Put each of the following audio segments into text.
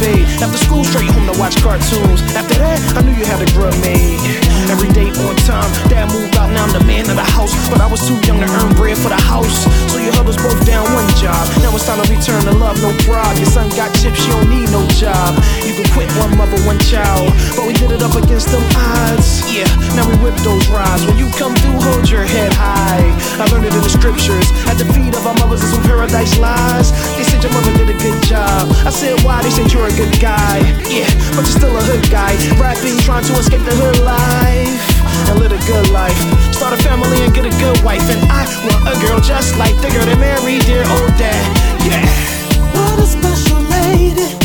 fade. After school, straight home to watch cartoons. After that, I knew you had a grub made. Every day on time, dad moved out, now I'm the man of the house. But I was too young to earn bread for the house. So you held us both down one job. Now it's time to return to love, no problem. Your son got chips, you don't need no job. You can quit one mother, one child. But we did it up against them odds. Yeah, now we whip those rides. When you come through, hold your head high. I learned it in the scriptures. At the feet of our mothers and some paradise lies. They said your mother did a good job. I said, why? They said you're a good guy. Yeah, but you're still a hood guy. Rapping, trying to escape the hood life. And live a good life. Start a family and get a good wife. And I want a girl just like the girl that married dear old dad. Yeah. What a special lady.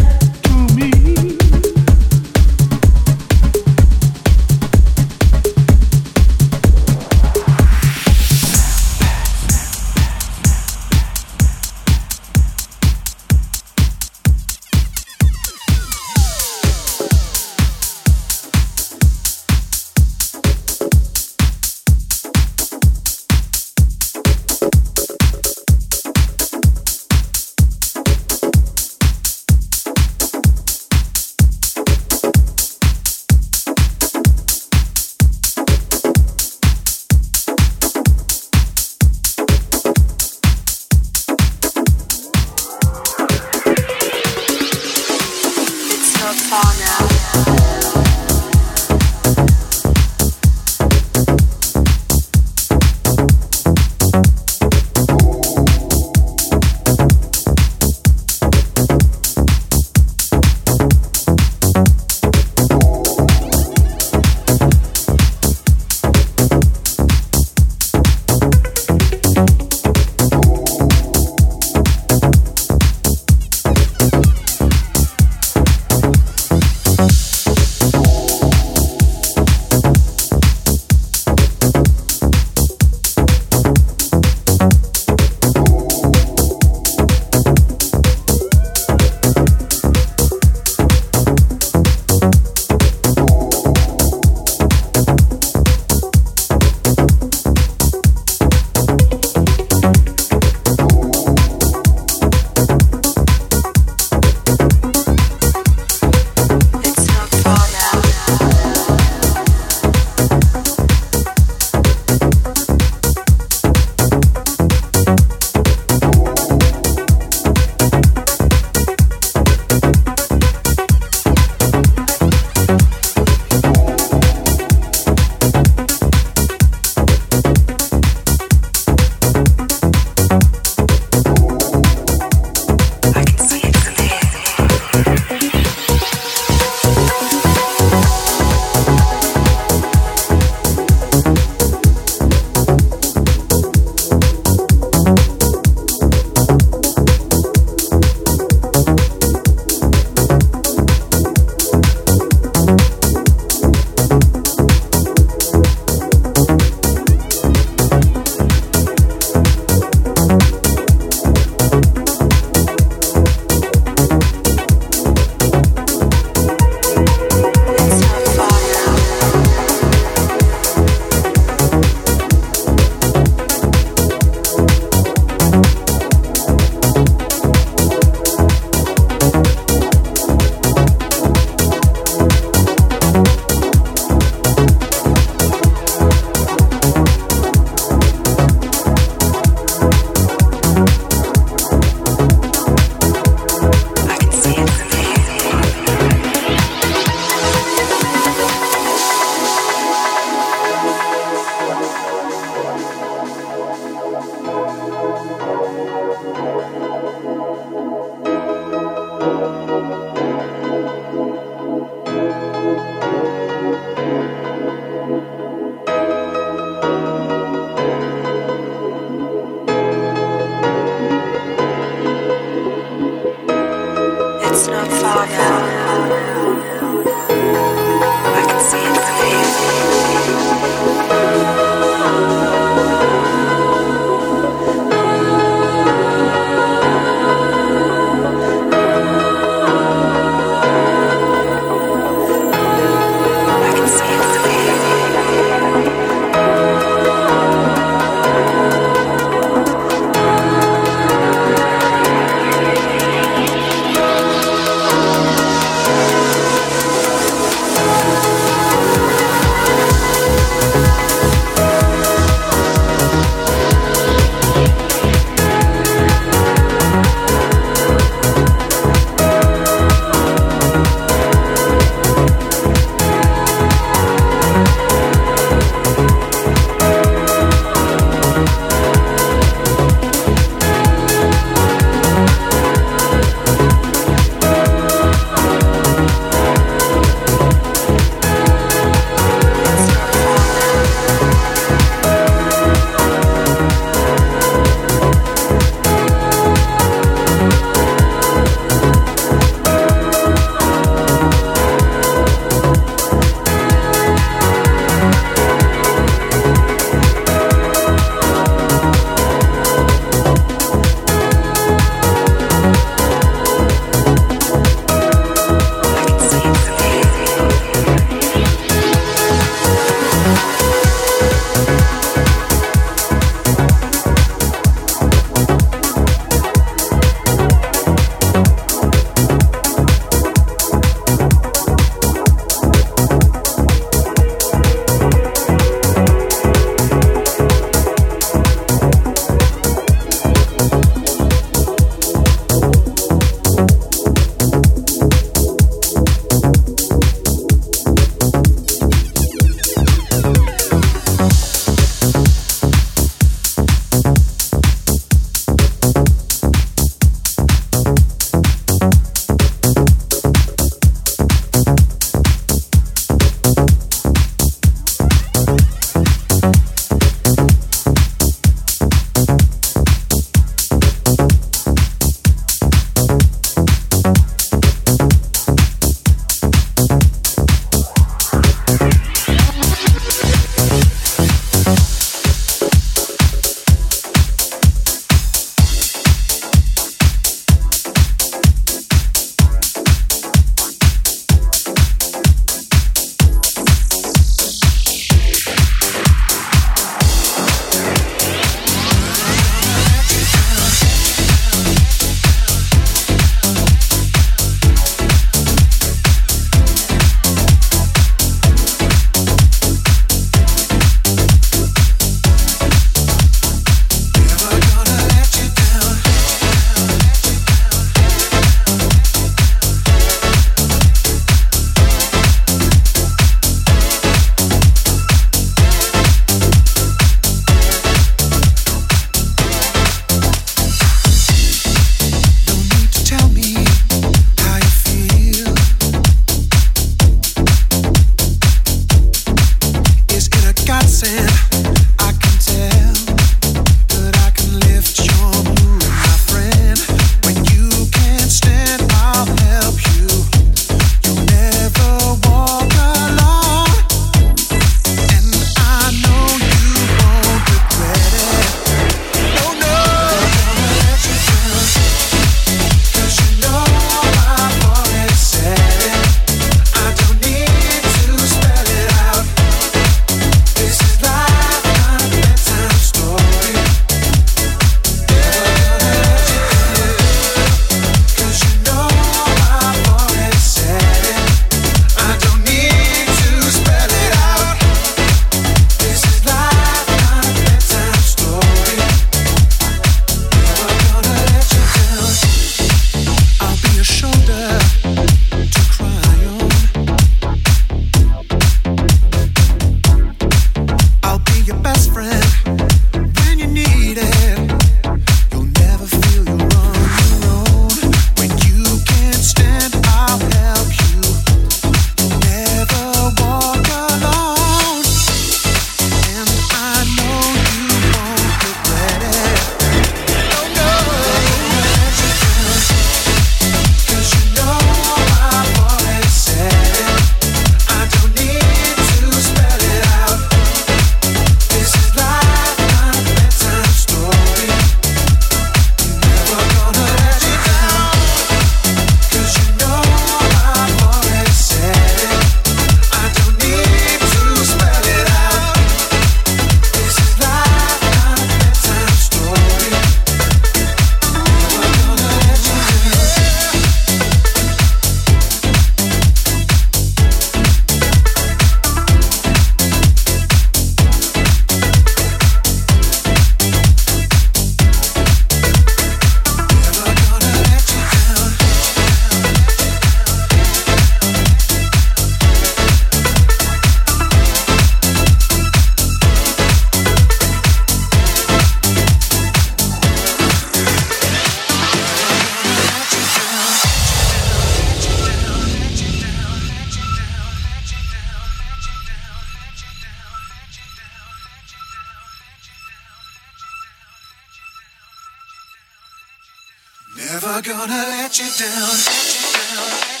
Never gonna let you down. Let you down.